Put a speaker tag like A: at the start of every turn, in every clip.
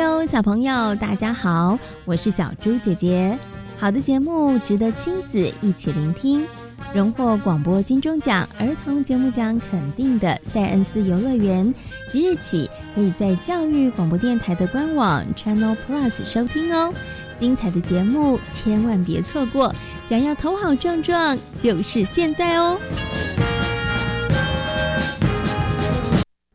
A: 友、小朋友，大家好，我是小猪姐姐。好的节目值得亲子一起聆听。荣获广播金钟奖儿童节目奖肯定的塞恩斯游乐园，即日起可以在教育广播电台的官网 Channel Plus 收听哦。精彩的节目千万别错过，想要头好壮壮，就是现在哦。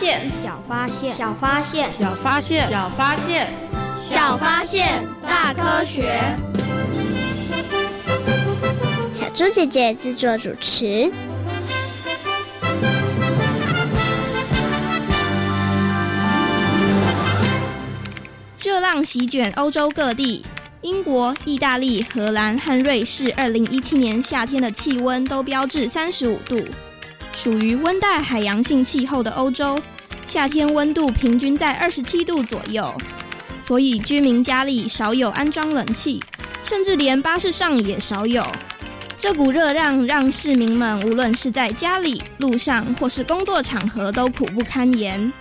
B: 小发现，
C: 小发现，小发现，
D: 小发现，
E: 小发现，
B: 小发现，大科学。
C: 小猪姐姐制作主持。
F: 热浪席卷欧洲各地，英国、意大利、荷兰和瑞士，二零一七年夏天的气温都标至三十五度。属于温带海洋性气候的欧洲，夏天温度平均在二十七度左右，所以居民家里少有安装冷气，甚至连巴士上也少有。这股热浪让市民们无论是在家里、路上或是工作场合都苦不堪言。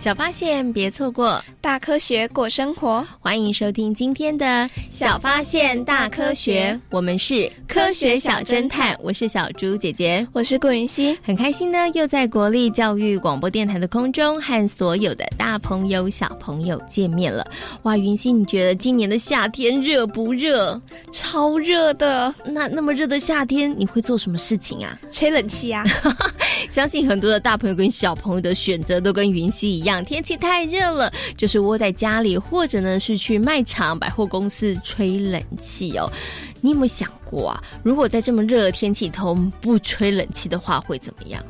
A: 小发现，别错过
G: 大科学过生活。
A: 欢迎收听今天的《
G: 小发现大科学》，
A: 我们是科学小侦探。我是小猪姐姐，
G: 我是顾云熙，
A: 很开心呢，又在国立教育广播电台的空中和所有的大朋友、小朋友见面了。哇，云熙，你觉得今年的夏天热不热？
G: 超热的。
A: 那那么热的夏天，你会做什么事情啊？
G: 吹冷气啊！
A: 相信很多的大朋友跟小朋友的选择都跟云熙一样。天气太热了，就是窝在家里，或者呢是去卖场、百货公司吹冷气哦。你有没有想过啊？如果在这么热的天气头不吹冷气的话，会怎么样？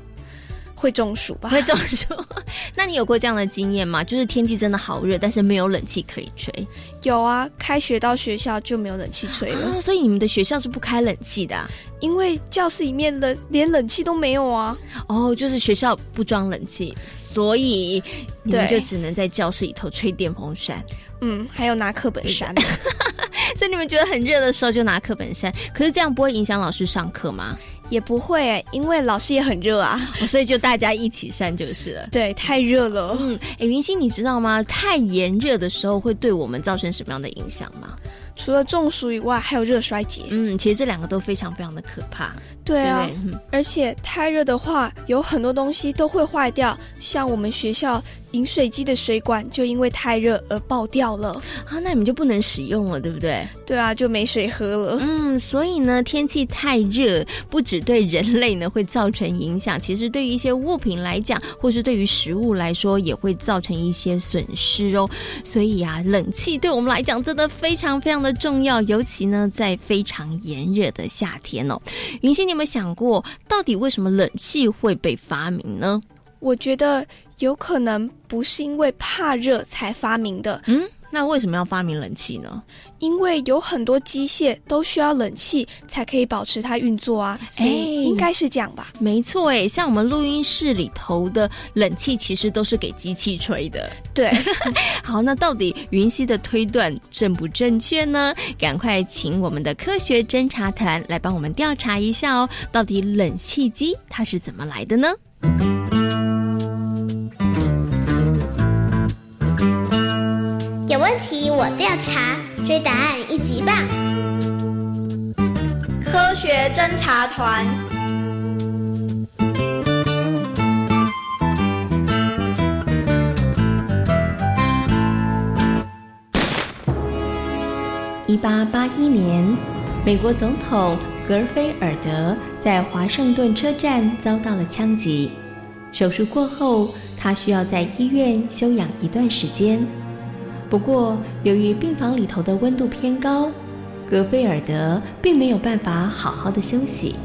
G: 会中暑吧？
A: 会中暑。那你有过这样的经验吗？就是天气真的好热，但是没有冷气可以吹。
G: 有啊，开学到学校就没有冷气吹了。
A: 所以你们的学校是不开冷气的？
G: 因为教室里面冷，连冷气都没有啊。
A: 哦，就是学校不装冷气，所以你们就只能在教室里头吹电风扇。
G: 嗯，还有拿课本扇。
A: 所以你们觉得很热的时候就拿课本扇，可是这样不会影响老师上课吗？
G: 也不会，因为老师也很热啊，
A: 所以就大家一起扇就是了。
G: 对，太热了。
A: 嗯，哎，云溪，你知道吗？太炎热的时候会对我们造成什么样的影响吗？
G: 除了中暑以外，还有热衰竭。
A: 嗯，其实这两个都非常非常的可怕。
G: 对啊，而且太热的话，有很多东西都会坏掉，像我们学校饮水机的水管就因为太热而爆掉了
A: 啊，那你们就不能使用了，对不对？
G: 对啊，就没水喝了。
A: 嗯，所以呢，天气太热，不只对人类呢会造成影响，其实对于一些物品来讲，或是对于食物来说，也会造成一些损失哦。所以啊，冷气对我们来讲真的非常非常的重要，尤其呢在非常炎热的夏天哦。云溪，你有没有想过，到底为什么冷气会被发明呢？
G: 我觉得有可能不是因为怕热才发明的。
A: 嗯，那为什么要发明冷气呢？
G: 因为有很多机械都需要冷气才可以保持它运作啊。哎，应该是这样吧？
A: 没错，哎，像我们录音室里头的冷气其实都是给机器吹的。
G: 对，
A: 好，那到底云溪的推断正不正确呢？赶快请我们的科学侦查团来帮我们调查一下哦，到底冷气机它是怎么来的呢？
C: 有问题我调查，追答案一级棒！
H: 科学侦察团。
A: 一八八一年，美国总统格菲尔德在华盛顿车站遭到了枪击，手术过后，他需要在医院休养一段时间。不过，由于病房里头的温度偏高，格菲尔德并没有办法好好的休息。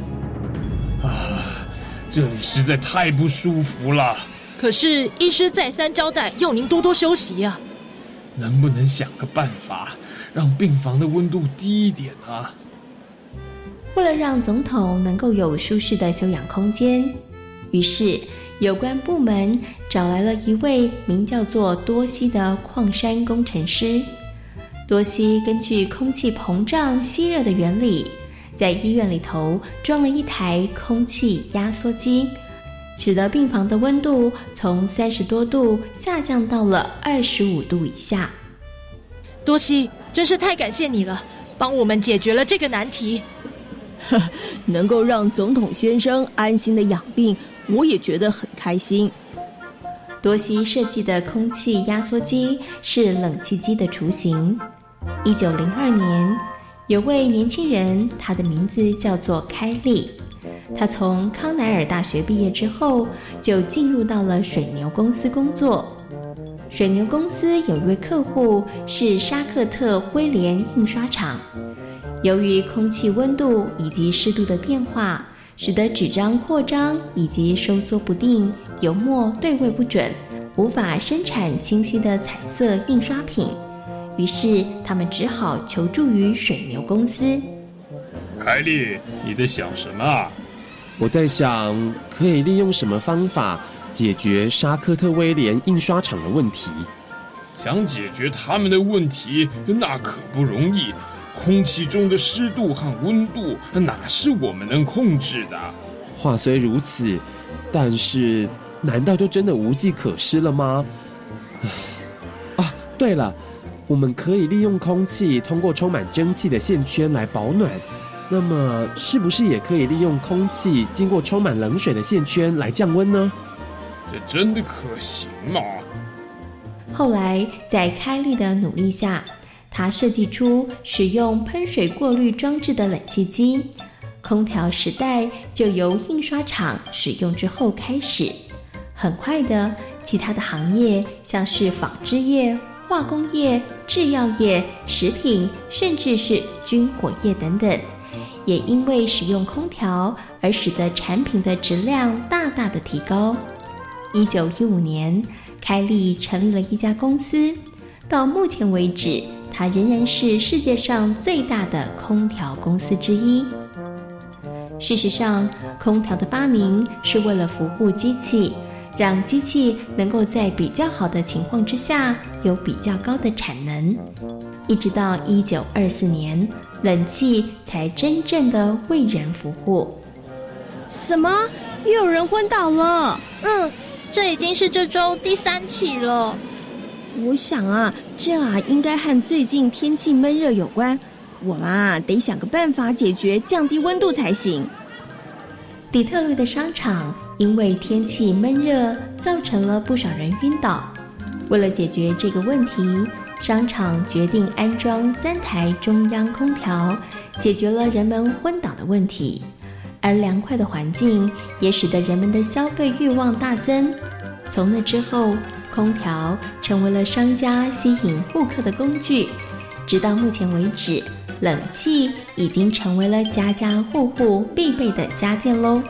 D: 啊，这里实在太不舒服了。
E: 可是医师再三交代，要您多多休息呀。
D: 能不能想个办法，让病房的温度低一点啊？
A: 为了让总统能够有舒适的休养空间，于是。有关部门找来了一位名叫做多西的矿山工程师。多西根据空气膨胀吸热的原理，在医院里头装了一台空气压缩机，使得病房的温度从三十多度下降到了二十五度以下。
E: 多西，真是太感谢你了，帮我们解决了这个难题。
I: 能够让总统先生安心的养病。我也觉得很开心。
A: 多西设计的空气压缩机是冷气机的雏形。一九零二年，有位年轻人，他的名字叫做开利。他从康奈尔大学毕业之后，就进入到了水牛公司工作。水牛公司有一位客户是沙克特威廉印刷厂。由于空气温度以及湿度的变化。使得纸张扩张以及收缩不定，油墨对位不准，无法生产清晰的彩色印刷品。于是他们只好求助于水牛公司。
D: 凯莉，你在想什么？
J: 我在想，可以利用什么方法解决沙克特威廉印刷厂的问题？
D: 想解决他们的问题，那可不容易。空气中的湿度和温度，哪是我们能控制的？
J: 话虽如此，但是难道就真的无计可施了吗？啊，对了，我们可以利用空气通过充满蒸汽的线圈来保暖，那么是不是也可以利用空气经过充满冷水的线圈来降温呢？
D: 这真的可行吗？
A: 后来在开利的努力下。他设计出使用喷水过滤装置的冷气机，空调时代就由印刷厂使用之后开始。很快的，其他的行业，像是纺织业、化工业、制药业、食品，甚至是军火业等等，也因为使用空调而使得产品的质量大大的提高。一九一五年，开利成立了一家公司，到目前为止。它仍然是世界上最大的空调公司之一。事实上，空调的发明是为了服务机器，让机器能够在比较好的情况之下有比较高的产能。一直到一九二四年，冷气才真正的为人服务。
F: 什么？又有人昏倒了？
H: 嗯，这已经是这周第三起了。
I: 我想啊，这啊应该和最近天气闷热有关。我们啊得想个办法解决，降低温度才行。
A: 底特律的商场因为天气闷热，造成了不少人晕倒。为了解决这个问题，商场决定安装三台中央空调，解决了人们昏倒的问题。而凉快的环境也使得人们的消费欲望大增。从那之后，空调成为了商家吸引顾客的工具。直到目前为止，冷气已经成为了家家户户必备的家电喽。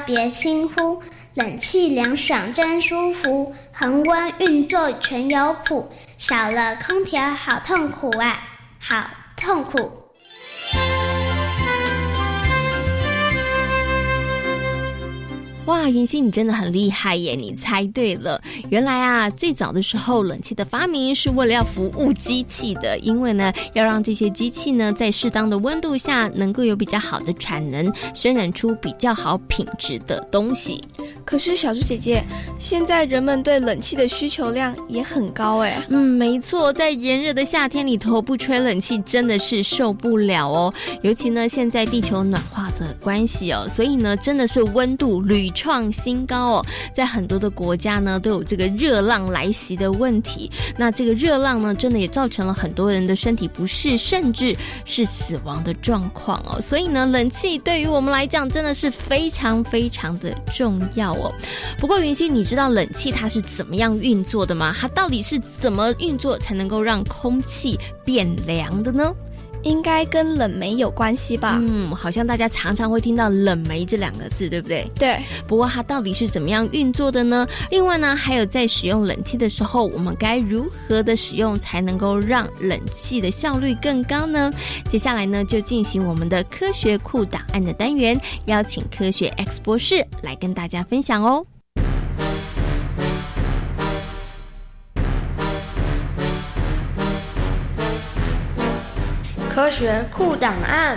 C: 别轻呼，冷气凉爽真舒服，恒温运作全有谱，少了空调好痛苦啊，好痛苦。
A: 哇，云溪，你真的很厉害耶！你猜对了，原来啊，最早的时候，冷气的发明是为了要服务机器的，因为呢，要让这些机器呢，在适当的温度下，能够有比较好的产能，生产出比较好品质的东西。
G: 可是小猪姐姐，现在人们对冷气的需求量也很高哎。
A: 嗯，没错，在炎热的夏天里头，不吹冷气真的是受不了哦。尤其呢，现在地球暖化的关系哦，所以呢，真的是温度屡创新高哦。在很多的国家呢，都有这个热浪来袭的问题。那这个热浪呢，真的也造成了很多人的身体不适，甚至是死亡的状况哦。所以呢，冷气对于我们来讲，真的是非常非常的重要。不过云溪，你知道冷气它是怎么样运作的吗？它到底是怎么运作才能够让空气变凉的呢？
G: 应该跟冷媒有关系吧？
A: 嗯，好像大家常常会听到冷媒这两个字，对不对？
G: 对。
A: 不过它到底是怎么样运作的呢？另外呢，还有在使用冷气的时候，我们该如何的使用才能够让冷气的效率更高呢？接下来呢，就进行我们的科学库档案的单元，邀请科学 X 博士来跟大家分享哦。
K: 科学库档案。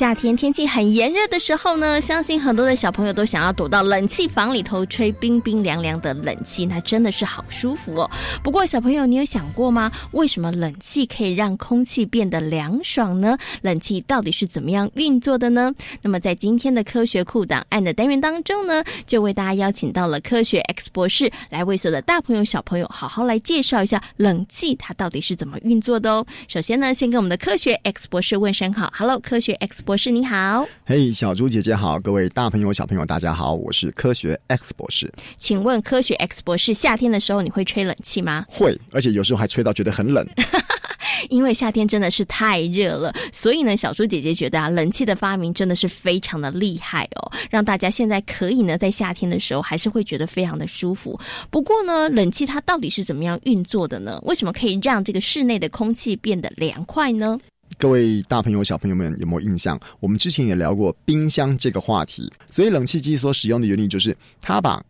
A: 夏天天气很炎热的时候呢，相信很多的小朋友都想要躲到冷气房里头吹冰冰凉凉的冷气，那真的是好舒服哦。不过小朋友，你有想过吗？为什么冷气可以让空气变得凉爽呢？冷气到底是怎么样运作的呢？那么在今天的科学库档案的单元当中呢，就为大家邀请到了科学 X 博士来为所有的大朋友小朋友好好来介绍一下冷气它到底是怎么运作的哦。首先呢，先跟我们的科学 X 博士问声好，Hello，科学 X。士你好，
L: 嘿，小猪姐姐好，各位大朋友小朋友大家好，我是科学 X 博士。
A: 请问科学 X 博士，夏天的时候你会吹冷气吗？
L: 会，而且有时候还吹到觉得很冷。
A: 因为夏天真的是太热了，所以呢，小猪姐姐觉得啊，冷气的发明真的是非常的厉害哦，让大家现在可以呢，在夏天的时候还是会觉得非常的舒服。不过呢，冷气它到底是怎么样运作的呢？为什么可以让这个室内的空气变得凉快呢？
L: 各位大朋友、小朋友们有没有印象？我们之前也聊过冰箱这个话题。所以冷气机所使用的原理就是，它把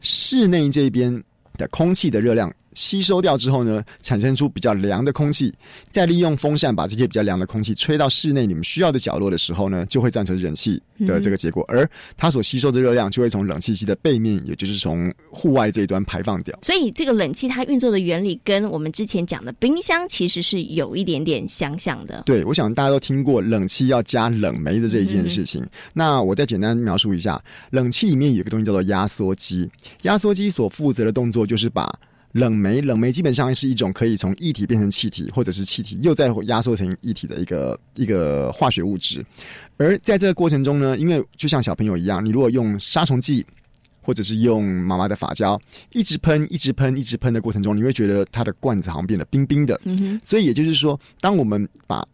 L: 室内这边的空气的热量吸收掉之后呢，产生出比较凉的空气，再利用风扇把这些比较凉的空气吹到室内你们需要的角落的时候呢，就会造成冷气的这个结果。而它所吸收的热量就会从冷气机的背面，也就是从户外这一端排放掉。
A: 所以这个冷气它运作的原理跟我们之前讲的冰箱其实是有一点点相像的。
L: 对，我想大家都听过冷气要加冷媒的这一件事情。那我再简单描述一下，冷气里面有一个东西叫做压缩机，压缩机所负责的动作就是把冷媒，冷媒基本上是一种可以从液体变成气体，或者是气体又再压缩成液体的一个一个化学物质。而在这个过程中呢，因为就像小朋友一样，你如果用杀虫剂，或者是用妈妈的发胶，一直喷、一直喷、一直喷的过程中，你会觉得它的罐子好像变得冰冰的。
A: 嗯哼。
L: 所以也就是说，当我们把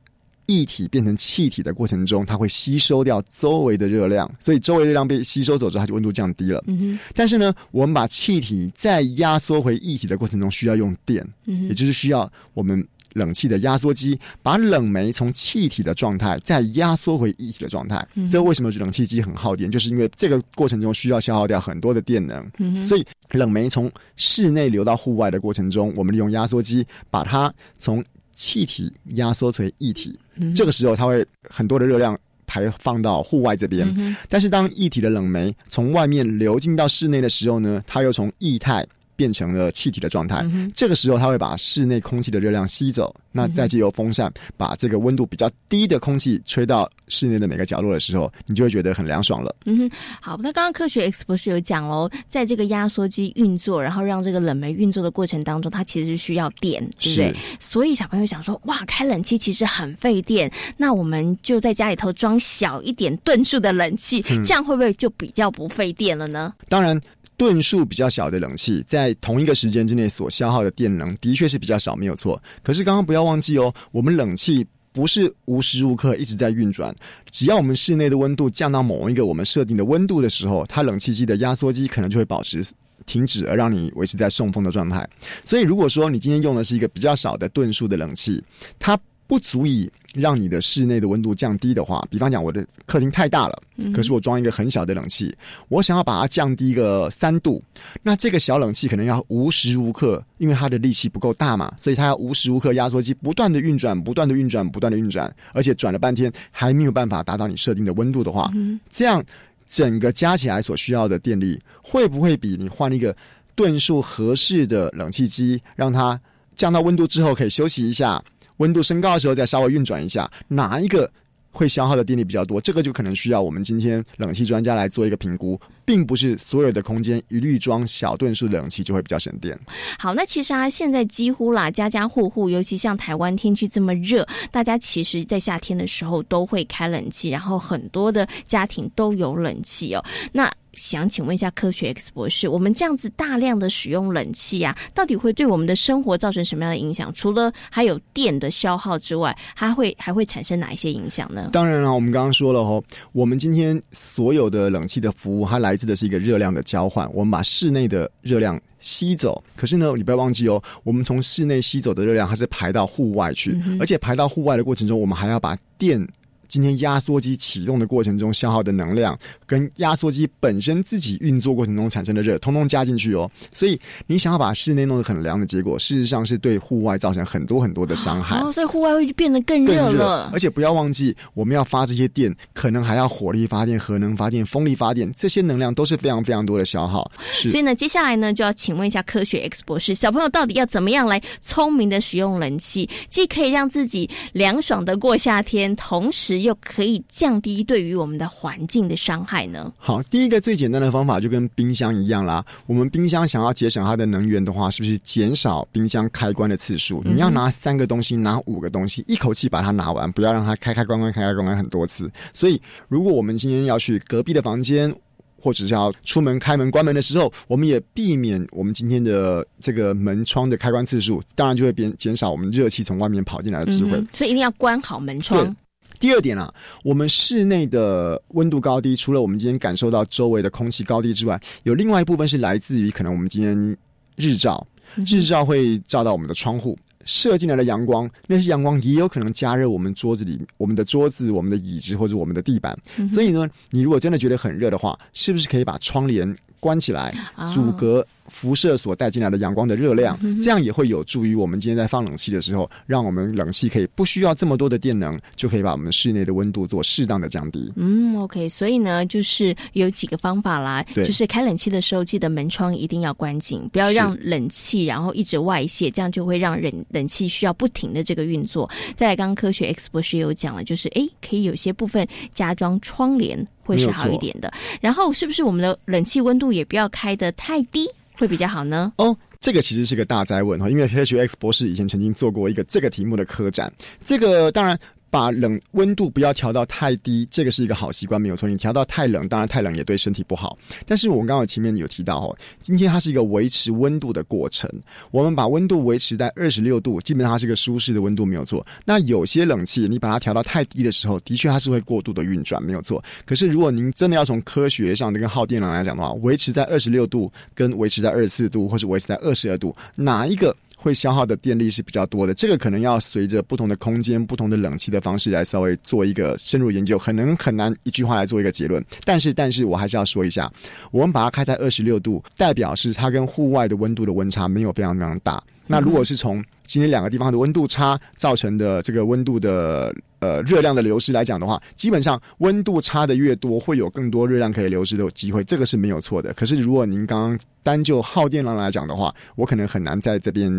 L: 液体变成气体的过程中，它会吸收掉周围的热量，所以周围热量被吸收走之后，它就温度降低了。
A: 嗯。
L: 但是呢，我们把气体再压缩回液体的过程中，需要用电，
A: 嗯
L: 也就是需要我们冷气的压缩机，把冷媒从气体的状态再压缩回液体的状态。
A: 嗯
L: 这为什么冷气机很耗电？就是因为这个过程中需要消耗掉很多的电能。
A: 嗯
L: 所以冷媒从室内流到户外的过程中，我们利用压缩机把它从气体压缩成液体。
A: 嗯
L: 这个时候，它会很多的热量排放到户外这边。
A: 嗯
L: 但是当液体的冷媒从外面流进到室内的时候呢，它又从液态变成了气体的状态。
A: 嗯
L: 这个时候，它会把室内空气的热量吸走，那再借由风扇把这个温度比较低的空气吹到室内的每个角落的时候，你就会觉得很凉爽了。
A: 嗯哼，好，那刚刚科学 X 博士有讲喽，在这个压缩机运作，然后让这个冷媒运作的过程当中，它其实需要电，对不对？所以小朋友想说，哇，开冷气其实很费电，那我们就在家里头装小一点吨数的冷气，
L: 嗯
A: 这样会不会就比较不费电了呢？
L: 当然，吨数比较小的冷气，在同一个时间之内所消耗的电能的确是比较少，没有错。可是刚刚不要忘记哦，我们冷气。不是无时无刻一直在运转，只要我们室内的温度降到某一个我们设定的温度的时候，它冷气机的压缩机可能就会保持停止，而让你维持在送风的状态。所以，如果说你今天用的是一个比较少的吨数的冷气，它不足以让你的室内的温度降低的话，比方讲我的客厅太大了，
A: 嗯。
L: 可是我装一个很小的冷气，我想要把它降低个三度，那这个小冷气可能要无时无刻，因为它的力气不够大嘛，所以它要无时无刻压缩机不断的运转，不断的运转，不断的运转，而且转了半天还没有办法达到你设定的温度的话，
A: 嗯。
L: 这样整个加起来所需要的电力，会不会比你换一个吨数合适的冷气机，让它降到温度之后可以休息一下，温度升高的时候再稍微运转一下，哪一个会消耗的电力比较多？这个就可能需要我们今天冷气专家来做一个评估，并不是所有的空间一律装小吨数冷气就会比较省电。
A: 好，那其实啊，现在几乎啦，家家户户，尤其像台湾天气这么热，大家其实在夏天的时候都会开冷气，然后很多的家庭都有冷气哦。那想请问一下科学 X 博士，我们这样子大量的使用冷气啊，到底会对我们的生活造成什么样的影响？除了还有电的消耗之外，它会还会产生哪一些影响呢？
L: 当然了，我们刚刚说了哦，我们今天所有的冷气的服务，它来自的是一个热量的交换，我们把室内的热量吸走。可是呢，你不要忘记哦，我们从室内吸走的热量，它是排到户外去，
A: 嗯
L: 而且排到户外的过程中，我们还要把电。今天压缩机启动的过程中消耗的能量，跟压缩机本身自己运作过程中产生的热，通通加进去哦。所以你想要把室内弄得很凉的结果，事实上是对户外造成很多很多的伤害。
A: 哦，所以户外会变得更
L: 更
A: 热了。
L: 而且不要忘记，我们要发这些电，可能还要火力发电、核能发电、风力发电，这些能量都是非常非常多的消耗。是
A: 所以呢，接下来呢，就要请问一下科学 X 博士，小朋友到底要怎么样来聪明的使用冷气，既可以让自己凉爽的过夏天，同时又可以降低对于我们的环境的伤害呢？
L: 好，第一个最简单的方法就跟冰箱一样啦。我们冰箱想要节省它的能源的话，是不是减少冰箱开关的次数？
A: 嗯
L: 你要拿三个东西，拿五个东西，一口气把它拿完，不要让它开开关关、开开关关很多次。所以，如果我们今天要去隔壁的房间，或者是要出门开门关门的时候，我们也避免我们今天的这个门窗的开关次数，当然就会减减少我们热气从外面跑进来的机会。
A: 嗯所以一定要关好门窗。
L: 第二点啊，我们室内的温度高低，除了我们今天感受到周围的空气高低之外，有另外一部分是来自于可能我们今天日照，日照会照到我们的窗户。射进来的阳光，那些阳光也有可能加热我们桌子里、我们的桌子、我们的椅子或者我们的地板。
A: 嗯
L: 所以呢，你如果真的觉得很热的话，是不是可以把窗帘关起来
A: 哦，
L: 阻隔辐射所带进来的阳光的热量？这样也会有助于我们今天在放冷气的时候，让我们冷气可以不需要这么多的电能，就可以把我们室内的温度做适当的降低。
A: 嗯，OK，所以呢，就是有几个方法啦，就是开冷气的时候，记得门窗一定要关紧，不要让冷气然后一直外泄，这样就会让冷冷气需要不停的这个运作。再来，刚刚科学 X 博士也有讲了，就是哎，可以有些部分加装窗帘会是好一点的。然后，是不是我们的冷气温度也不要开得太低，会比较好呢？
L: 哦，这个其实是个大灾问哈，因为 H X 博士以前曾经做过一个这个题目的科展，这个当然。把冷温度不要调到太低，这个是一个好习惯，没有错。你调到太冷，当然太冷也对身体不好。但是我们刚刚前面有提到哦，今天它是一个维持温度的过程。我们把温度维持在二十六度，基本上它是一个舒适的温度，没有错。那有些冷气你把它调到太低的时候，的确它是会过度的运转，没有错。可是如果您真的要从科学上的跟耗电量来讲的话，维持在二十六度跟维持在二十四度，或是维持在二十二度，哪一个？会消耗的电力是比较多的。这个可能要随着不同的空间、不同的冷气的方式来稍微做一个深入研究，可能很难一句话来做一个结论。但是，但是我还是要说一下，我们把它开在二十六度，代表是它跟户外的温度的温差没有非常非常大。那如果是从今天两个地方的温度差造成的这个温度的呃热量的流失来讲的话，基本上温度差的越多，会有更多热量可以流失的机会，这个是没有错的。可是如果您刚刚单就耗电量来讲的话，我可能很难在这边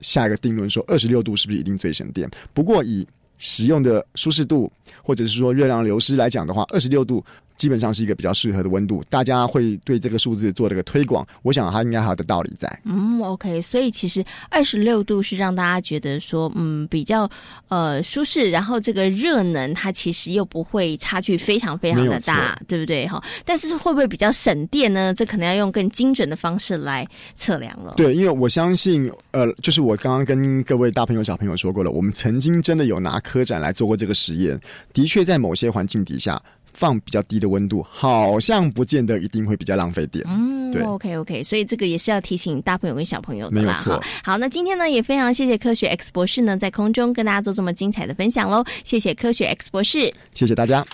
L: 下一个定论说二十六度是不是一定最省电。不过以使用的舒适度或者是说热量流失来讲的话，二十六度。基本上是一个比较适合的温度，大家会对这个数字做这个推广。我想它应该还有的道理在。
A: 嗯，OK，所以其实二十六度是让大家觉得说，嗯，比较呃舒适，然后这个热能它其实又不会差距非常非常的大，对不对？哈，但是会不会比较省电呢？这可能要用更精准的方式来测量了。
L: 对，因为我相信，呃，就是我刚刚跟各位大朋友小朋友说过了，我们曾经真的有拿科展来做过这个实验，的确在某些环境底下。放比较低的温度，好像不见得一定会比较浪费电。
A: 嗯，对，OK OK，所以这个也是要提醒大朋友跟小朋友的
L: 啦。哈，
A: 好，那今天呢也非常谢谢科学 X 博士呢在空中跟大家做这么精彩的分享喽，谢谢科学 X 博士，
L: 谢谢大家。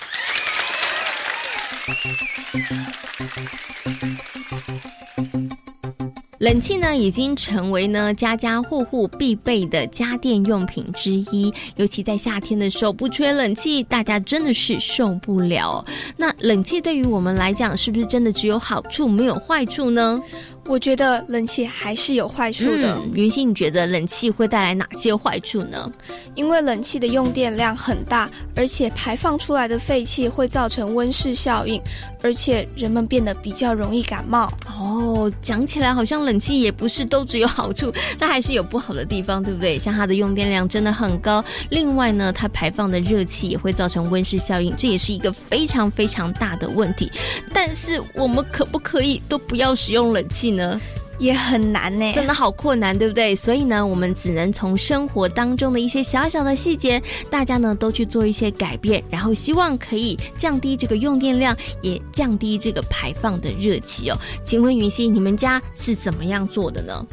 A: 冷气呢，已经成为呢家家户户必备的家电用品之一。尤其在夏天的时候，不吹冷气，大家真的是受不了。那冷气对于我们来讲，是不是真的只有好处没有坏处呢？
G: 我觉得冷气还是有坏处的。
A: 云溪，你觉得冷气会带来哪些坏处呢？
G: 因为冷气的用电量很大，而且排放出来的废气会造成温室效应，而且人们变得比较容易感冒。
A: 哦，讲起来好像冷气也不是都只有好处，它还是有不好的地方，对不对？像它的用电量真的很高，另外呢，它排放的热气也会造成温室效应，这也是一个非常非常大的问题。但是我们可不可以都不要使用冷气呢？呢，
G: 也很难呢，
A: 真的好困难，对不对？所以呢，我们只能从生活当中的一些小小的细节，大家呢都去做一些改变，然后希望可以降低这个用电量，也降低这个排放的热气哦。请问云溪，你们家是怎么样做的呢？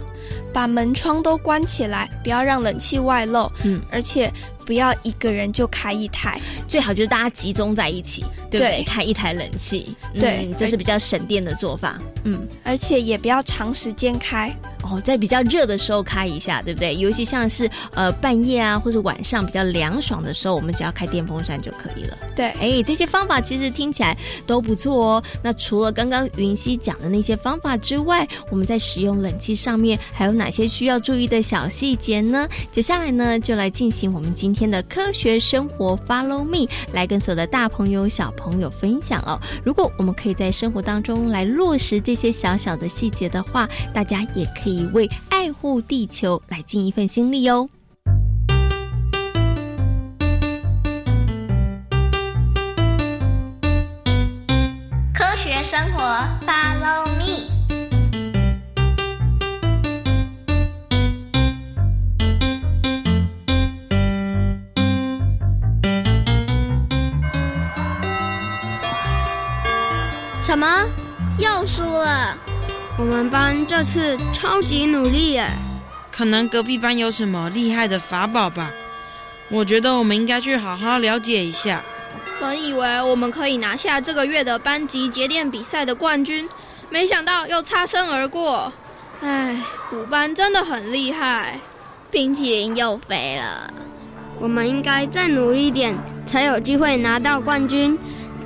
G: 把门窗都关起来，不要让冷气外漏。嗯，而且。不要一个人就开一台，
A: 最好就是大家集中在一起，对不对？开一台冷气，
G: 对，
A: 这是比较省电的做法。
G: 嗯，而且也不要长时间开。
A: 哦，在比较热的时候开一下，对不对？尤其像是呃半夜啊，或者晚上比较凉爽的时候，我们只要开电风扇就可以了。
G: 对，
A: 哎，这些方法其实听起来都不错哦。那除了刚刚云溪讲的那些方法之外，我们在使用冷气上面还有哪些需要注意的小细节呢？接下来呢，就来进行我们今天的科学生活 Follow Me，来跟所有的大朋友小朋友分享哦。如果我们可以在生活当中来落实这些小小的细节的话，大家也可以。为爱护地球来尽一份心力哦！
B: 科学生活，Follow me。
C: 什么？又输了？我们班这次超级努力耶！
M: 可能隔壁班有什么厉害的法宝吧？我觉得我们应该去好好了解一下。
F: 本以为我们可以拿下这个月的班级节电比赛的冠军，没想到又擦身而过。唉，五班真的很厉害，
H: 冰淇淋又飞了。
C: 我们应该再努力点，才有机会拿到冠军，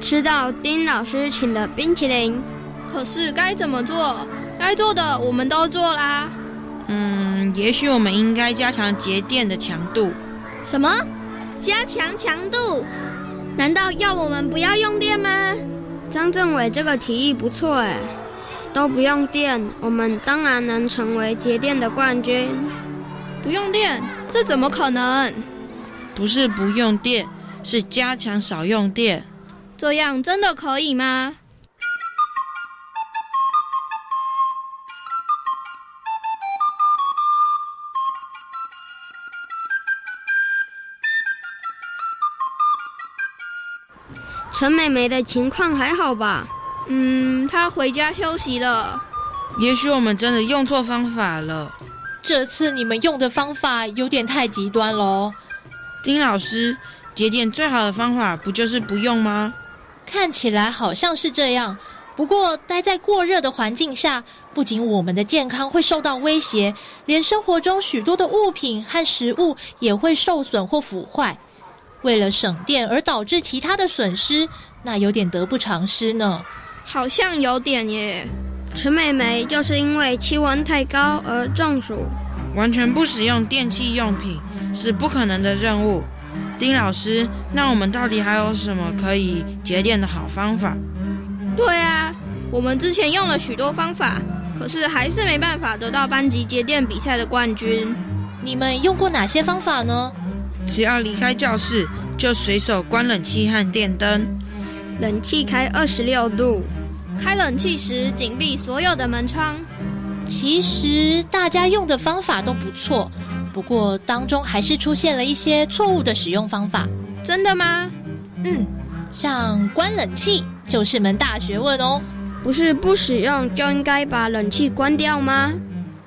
C: 吃到丁老师请的冰淇淋。
F: 可是该怎么做？该做的我们都做啦。
M: 嗯，也许我们应该加强节电的强度。
C: 什么？加强强度？难道要我们不要用电吗？张政委这个提议不错哎，都不用电，我们当然能成为节电的冠军。
F: 不用电？这怎么可能？
M: 不是不用电，是加强少用电。
F: 这样真的可以吗？
C: 陈美美的情况还好吧？
F: 嗯，她回家休息了。
M: 也许我们真的用错方法了。
E: 这次你们用的方法有点太极端喽。
M: 丁老师，节点最好的方法不就是不用吗？
E: 看起来好像是这样，不过待在过热的环境下，不仅我们的健康会受到威胁，连生活中许多的物品和食物也会受损或腐坏。为了省电而导致其他的损失，那有点得不偿失呢。
H: 好像有点耶。
N: 陈美美就是因为气温太高而中暑。
M: 完全不使用电器用品是不可能的任务。丁老师，那我们到底还有什么可以节电的好方法？
H: 对啊，我们之前用了许多方法，可是还是没办法得到班级节电比赛的冠军。
E: 你们用过哪些方法呢？
M: 只要离开教室，就随手关冷气和电灯。
N: 冷气开二十六度。
H: 开冷气时紧闭所有的门窗。
E: 其实大家用的方法都不错，不过当中还是出现了一些错误的使用方法。
H: 真的吗？
E: 嗯，像关冷气就是门大学问哦。
N: 不是不使用就应该把冷气关掉吗？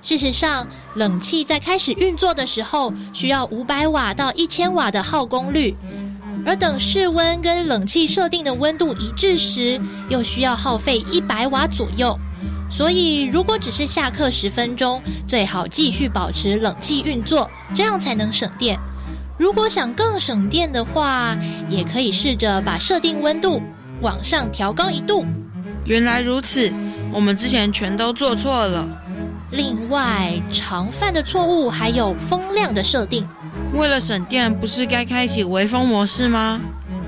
E: 事实上，冷气在开始运作的时候需要五百瓦到一千瓦的耗功率。而等室温跟冷气设定的温度一致时，又需要耗费一百瓦左右。所以，如果只是下课十分钟，最好继续保持冷气运作，这样才能省电。如果想更省电的话，也可以试着把设定温度往上调高一度。
M: 原来如此，我们之前全都做错了。
E: 另外，常犯的错误还有风量的设定。
M: 为了省电，不是该开启微风模式吗？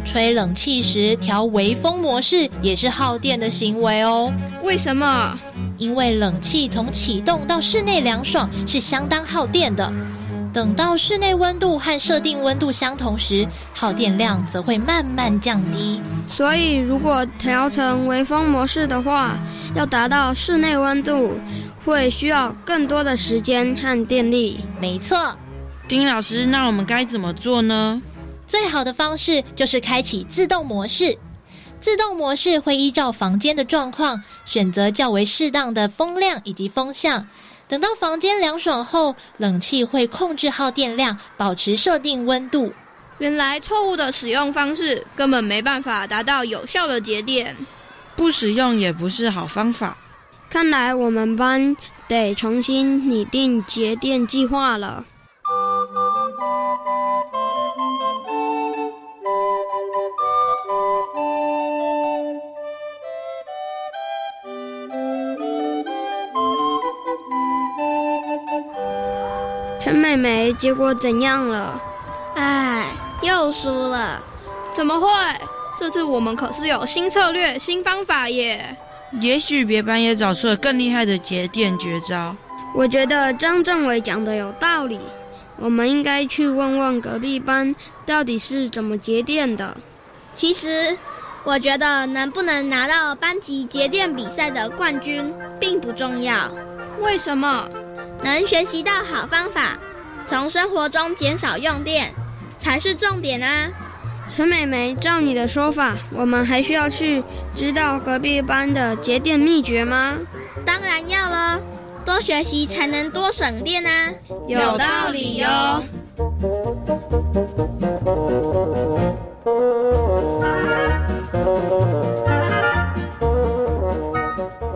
E: 吹冷气时调微风模式也是耗电的行为哦。
H: 为什么？
E: 因为冷气从启动到室内凉爽是相当耗电的。等到室内温度和设定温度相同时，耗电量则会慢慢降低。
N: 所以，如果调成微风模式的话，要达到室内温度，会需要更多的时间和电力。
E: 没错。
M: 丁老师，那我们该怎么做呢？
E: 最好的方式就是开启自动模式。自动模式会依照房间的状况，选择较为适当的风量以及风向。等到房间凉爽后，冷气会控制耗电量，保持设定温度。
H: 原来错误的使用方式根本没办法达到有效的节电，
M: 不使用也不是好方法。
N: 看来我们班得重新拟定节电计划了。陈美美，结果怎样了？
C: 唉，又输了。
H: 怎么会？这次我们可是有新策略、新方法耶！
M: 也许别班也找出了更厉害的节电绝招。
N: 我觉得张政委讲的有道理，我们应该去问问隔壁班到底是怎么节电的。
C: 其实，我觉得能不能拿到班级节电比赛的冠军并不重要。
H: 为什么？
C: 能学习到好方法，从生活中减少用电，才是重点啊！
N: 陈美美，照你的说法，我们还需要去知道隔壁班的节电秘诀吗？
C: 当然要了，多学习才能多省电啊！
H: 有道理哟。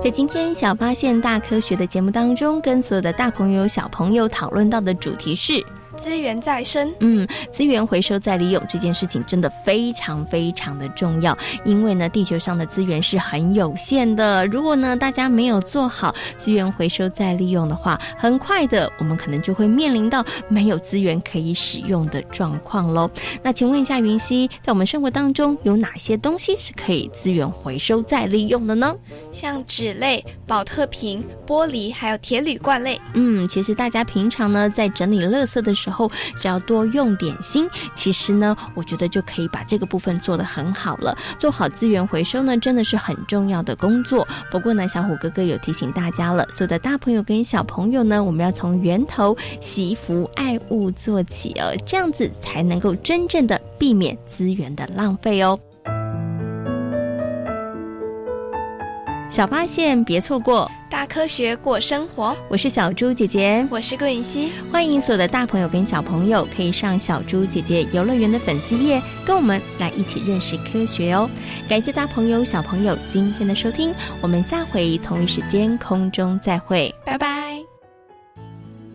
A: 在今天小发现大科学的节目当中，跟所有的大朋友小朋友讨论到的主题是。
G: 资源再生，
A: 嗯，资源回收再利用这件事情真的非常非常的重要，因为呢，地球上的资源是很有限的。如果呢，大家没有做好资源回收再利用的话，很快的，我们可能就会面临到没有资源可以使用的状况喽。那请问一下，云溪，在我们生活当中有哪些东西是可以资源回收再利用的呢？
G: 像纸类、保特瓶、玻璃，还有铁铝罐类。
A: 嗯，其实大家平常呢，在整理垃圾的时候。后只要多用点心，其实呢，我觉得就可以把这个部分做得很好了。做好资源回收呢，真的是很重要的工作。不过呢，小虎哥哥有提醒大家了，所有的大朋友跟小朋友呢，我们要从源头惜福爱物做起哦，这样子才能够真正的避免资源的浪费哦。小发现别错过，
G: 大科学过生活。
A: 我是小猪姐姐，
G: 我是顾允熙。
A: 欢迎所有的大朋友跟小朋友可以上小猪姐姐游乐园的粉丝页，跟我们来一起认识科学哦。感谢大朋友小朋友今天的收听，我们下回同一时间空中再会，
G: 拜拜。